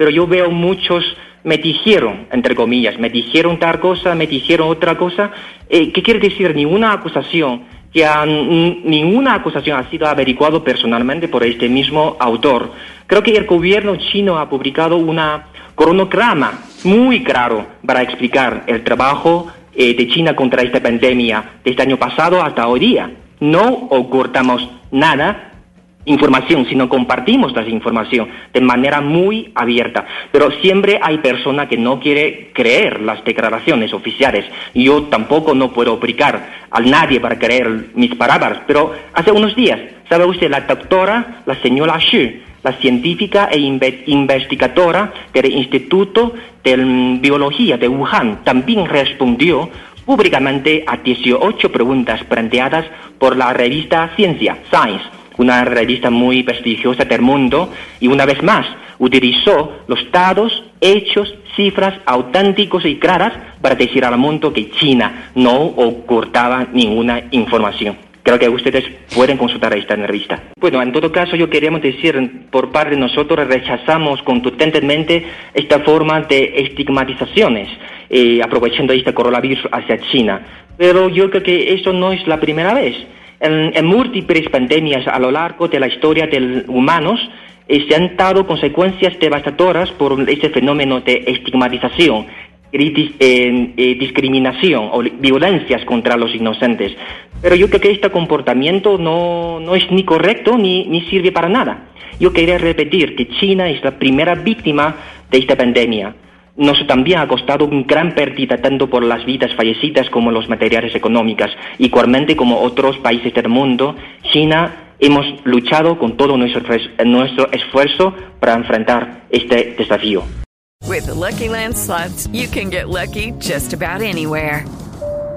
Pero yo veo muchos me dijeron, entre comillas, me dijeron tal cosa, me dijeron otra cosa. Eh, ¿Qué quiere decir? Ninguna acusación, que ninguna acusación ha sido averiguado personalmente por este mismo autor. Creo que el gobierno chino ha publicado una cronograma muy claro para explicar el trabajo eh, de China contra esta pandemia desde el año pasado hasta hoy día. No ocultamos nada información, sino compartimos la información de manera muy abierta. Pero siempre hay personas que no quiere creer las declaraciones oficiales. Yo tampoco no puedo obligar a nadie para creer mis palabras. Pero hace unos días, ¿sabe usted? La doctora, la señora Xu, la científica e investigadora del Instituto de Biología de Wuhan, también respondió públicamente a 18 preguntas planteadas por la revista Ciencia, Science una revista muy prestigiosa del mundo, y una vez más utilizó los datos, hechos, cifras auténticos y claras para decir al mundo que China no ocultaba ninguna información. Creo que ustedes pueden consultar esta revista. Bueno, en todo caso, yo queríamos decir, por parte de nosotros rechazamos contundentemente esta forma de estigmatizaciones, eh, aprovechando este coronavirus hacia China. Pero yo creo que eso no es la primera vez. En, múltiples pandemias a lo largo de la historia de humanos eh, se han dado consecuencias devastadoras por ese fenómeno de estigmatización, eh, eh, discriminación o violencias contra los inocentes. Pero yo creo que este comportamiento no, no es ni correcto ni sirve para nada. Yo quería repetir que China es la primera víctima de esta pandemia nos también ha costado un gran pérdida tanto por las vidas fallecidas como los materiales económicos. Igualmente como otros países del mundo, China hemos luchado con todo nuestro, nuestro esfuerzo para enfrentar este desafío. With the Lucky Land slots, you can get lucky just about anywhere.